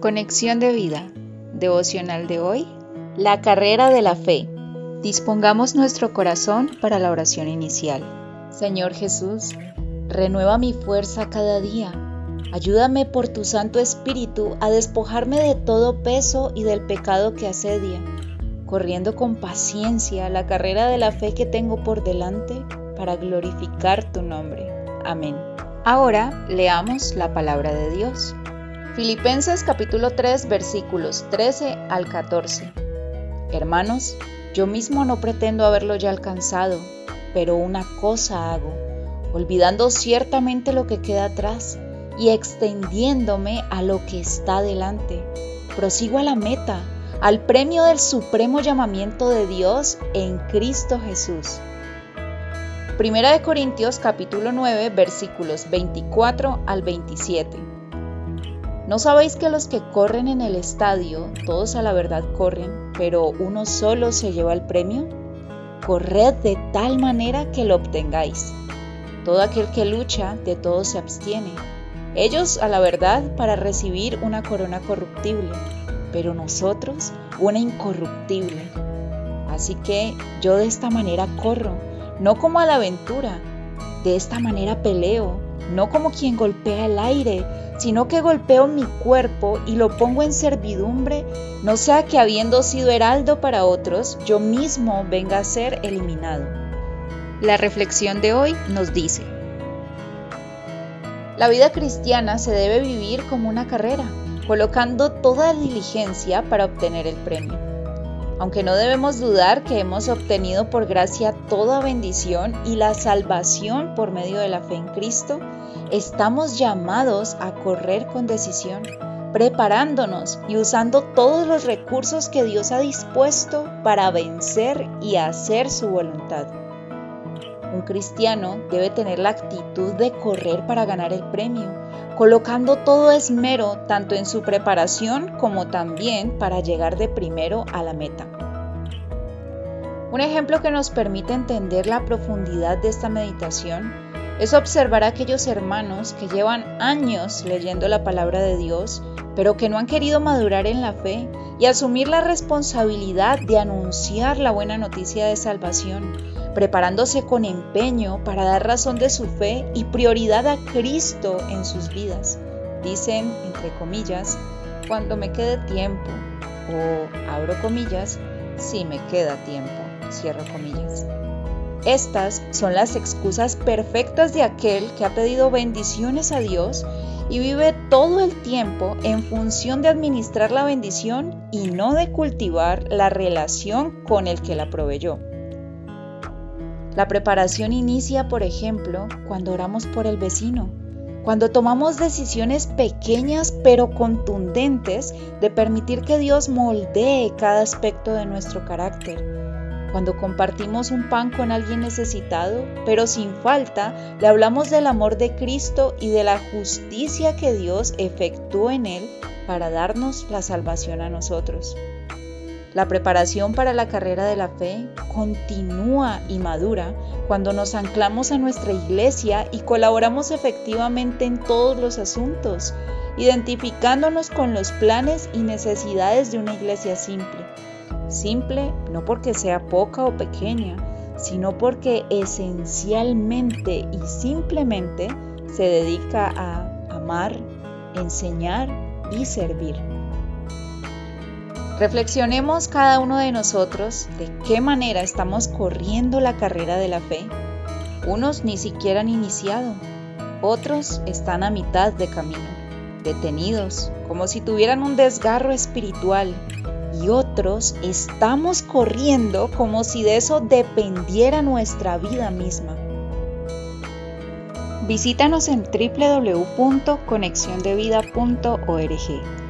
Conexión de vida. Devocional de hoy. La carrera de la fe. Dispongamos nuestro corazón para la oración inicial. Señor Jesús, renueva mi fuerza cada día. Ayúdame por tu Santo Espíritu a despojarme de todo peso y del pecado que asedia, corriendo con paciencia la carrera de la fe que tengo por delante para glorificar tu nombre. Amén. Ahora leamos la palabra de Dios. Filipenses capítulo 3 versículos 13 al 14. Hermanos, yo mismo no pretendo haberlo ya alcanzado, pero una cosa hago, olvidando ciertamente lo que queda atrás y extendiéndome a lo que está delante. Prosigo a la meta, al premio del supremo llamamiento de Dios en Cristo Jesús. Primera de Corintios capítulo 9 versículos 24 al 27. ¿No sabéis que los que corren en el estadio, todos a la verdad corren, pero uno solo se lleva el premio? Corred de tal manera que lo obtengáis. Todo aquel que lucha, de todo se abstiene. Ellos a la verdad para recibir una corona corruptible, pero nosotros una incorruptible. Así que yo de esta manera corro, no como a la aventura, de esta manera peleo, no como quien golpea el aire, sino que golpeo mi cuerpo y lo pongo en servidumbre, no sea que habiendo sido heraldo para otros, yo mismo venga a ser eliminado. La reflexión de hoy nos dice, la vida cristiana se debe vivir como una carrera, colocando toda diligencia para obtener el premio. Aunque no debemos dudar que hemos obtenido por gracia toda bendición y la salvación por medio de la fe en Cristo, estamos llamados a correr con decisión, preparándonos y usando todos los recursos que Dios ha dispuesto para vencer y hacer su voluntad. Un cristiano debe tener la actitud de correr para ganar el premio, colocando todo esmero tanto en su preparación como también para llegar de primero a la meta. Un ejemplo que nos permite entender la profundidad de esta meditación es observar a aquellos hermanos que llevan años leyendo la palabra de Dios, pero que no han querido madurar en la fe y asumir la responsabilidad de anunciar la buena noticia de salvación, preparándose con empeño para dar razón de su fe y prioridad a Cristo en sus vidas. Dicen, entre comillas, cuando me quede tiempo, o abro comillas, si me queda tiempo, cierro comillas. Estas son las excusas perfectas de aquel que ha pedido bendiciones a Dios y vive todo el tiempo en función de administrar la bendición y no de cultivar la relación con el que la proveyó. La preparación inicia, por ejemplo, cuando oramos por el vecino, cuando tomamos decisiones pequeñas pero contundentes de permitir que Dios moldee cada aspecto de nuestro carácter, cuando compartimos un pan con alguien necesitado, pero sin falta le hablamos del amor de Cristo y de la justicia que Dios efectuó en él para darnos la salvación a nosotros. La preparación para la carrera de la fe continúa y madura cuando nos anclamos a nuestra iglesia y colaboramos efectivamente en todos los asuntos, identificándonos con los planes y necesidades de una iglesia simple. Simple no porque sea poca o pequeña, sino porque esencialmente y simplemente se dedica a amar, enseñar y servir. Reflexionemos cada uno de nosotros de qué manera estamos corriendo la carrera de la fe. Unos ni siquiera han iniciado, otros están a mitad de camino, detenidos, como si tuvieran un desgarro espiritual, y otros estamos corriendo como si de eso dependiera nuestra vida misma. Visítanos en www.conexiondevida.org